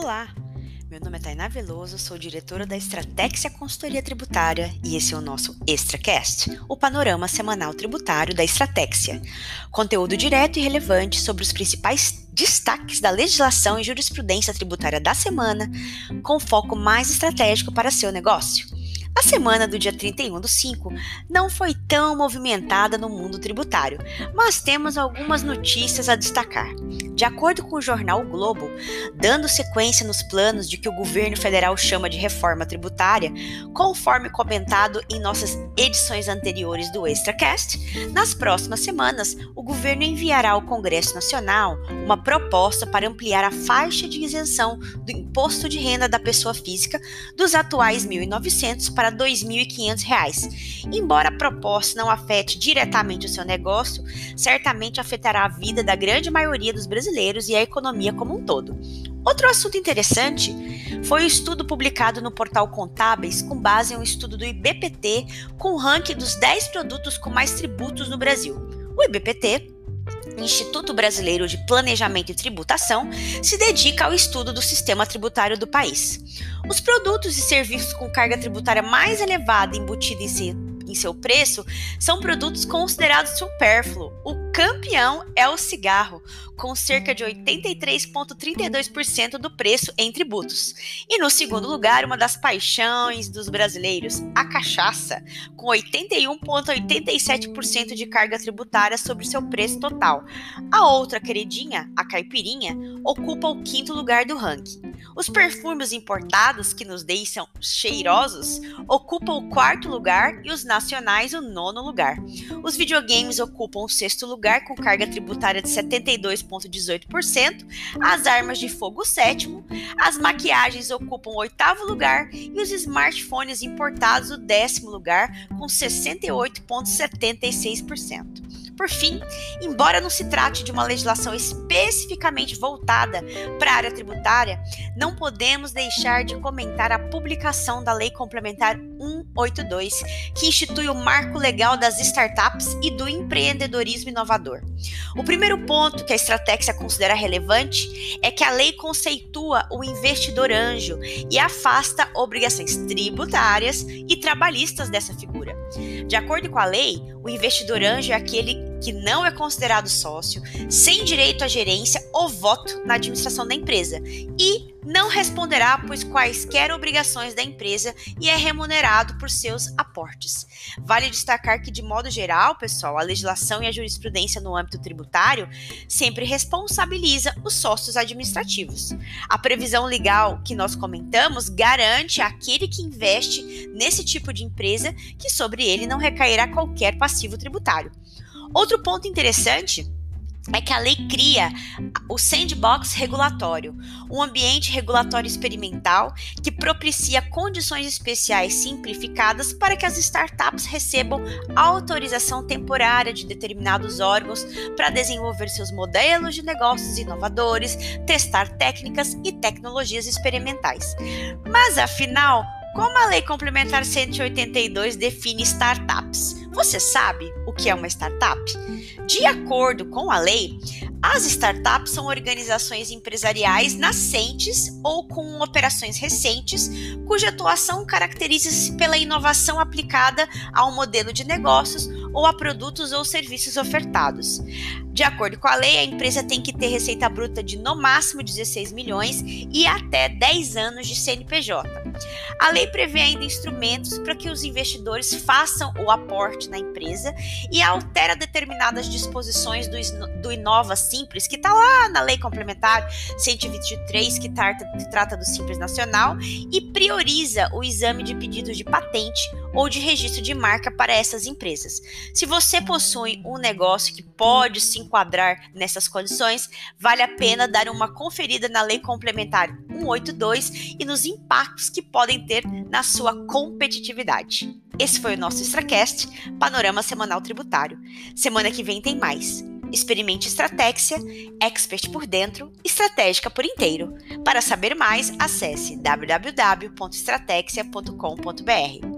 Olá, meu nome é Tainá Veloso, sou diretora da Estratégia Consultoria Tributária e esse é o nosso ExtraCast, o panorama semanal tributário da Estratégia. Conteúdo direto e relevante sobre os principais destaques da legislação e jurisprudência tributária da semana, com foco mais estratégico para seu negócio. A semana do dia 31 do 5 não foi tão movimentada no mundo tributário, mas temos algumas notícias a destacar. De acordo com o jornal o Globo, dando sequência nos planos de que o governo federal chama de reforma tributária, conforme comentado em nossas edições anteriores do ExtraCast, nas próximas semanas o governo enviará ao Congresso Nacional uma proposta para ampliar a faixa de isenção do imposto de renda da pessoa física dos atuais R$ 1.900 para R$ 2.500. Embora a proposta não afete diretamente o seu negócio, certamente afetará a vida da grande maioria dos brasileiros e a economia como um todo. Outro assunto interessante foi o estudo publicado no portal Contábeis com base em um estudo do IBPT com o ranking dos 10 produtos com mais tributos no Brasil. O IBPT Instituto Brasileiro de Planejamento e Tributação, se dedica ao estudo do sistema tributário do país. Os produtos e serviços com carga tributária mais elevada embutida em, seu preço são produtos considerados supérfluos. O campeão é o cigarro, com cerca de 83,32% do preço em tributos. E no segundo lugar, uma das paixões dos brasileiros, a cachaça, com 81,87% de carga tributária sobre seu preço total. A outra queridinha, a caipirinha, ocupa o quinto lugar do ranking. Os perfumes importados, que nos deixam cheirosos, ocupam o quarto lugar e os nacionais o nono lugar. Os videogames ocupam o sexto lugar lugar com carga tributária de 72,18%, as armas de fogo o sétimo, as maquiagens ocupam o oitavo lugar e os smartphones importados o décimo lugar com 68,76%. Por fim, embora não se trate de uma legislação especificamente voltada para a área tributária, não podemos deixar de comentar a publicação da Lei Complementar 182, que institui o marco legal das startups e do empreendedorismo inovador. O primeiro ponto que a Estratégia considera relevante é que a lei conceitua o investidor anjo e afasta obrigações tributárias e trabalhistas dessa figura. De acordo com a lei, o investidor anjo é aquele que não é considerado sócio, sem direito à gerência ou voto na administração da empresa e não responderá por quaisquer obrigações da empresa e é remunerado por seus aportes. Vale destacar que, de modo geral, pessoal, a legislação e a jurisprudência no âmbito tributário sempre responsabiliza os sócios administrativos. A previsão legal que nós comentamos garante àquele que investe nesse tipo de empresa que sobre ele não recairá qualquer passivo tributário. Outro ponto interessante é que a lei cria o sandbox regulatório, um ambiente regulatório experimental que propicia condições especiais simplificadas para que as startups recebam autorização temporária de determinados órgãos para desenvolver seus modelos de negócios inovadores, testar técnicas e tecnologias experimentais. Mas afinal, como a Lei Complementar 182 define startups? Você sabe o que é uma startup? De acordo com a lei, as startups são organizações empresariais nascentes ou com operações recentes, cuja atuação caracteriza-se pela inovação aplicada a um modelo de negócios ou a produtos ou serviços ofertados. De acordo com a lei, a empresa tem que ter receita bruta de no máximo 16 milhões e até 10 anos de CNPJ. A lei prevê ainda instrumentos para que os investidores façam o aporte na empresa e altera determinadas disposições do, do Inova Simples, que está lá na Lei Complementar 123, que trata, que trata do Simples Nacional, e prioriza o exame de pedidos de patente ou de registro de marca para essas empresas. Se você possui um negócio que pode se enquadrar nessas condições, vale a pena dar uma conferida na Lei Complementar 182 e nos impactos que podem ter na sua competitividade. Esse foi o nosso Extracast, Panorama Semanal Tributário. Semana que vem tem mais. Experimente Estratégia, expert por dentro, estratégica por inteiro. Para saber mais, acesse www.estratégia.com.br.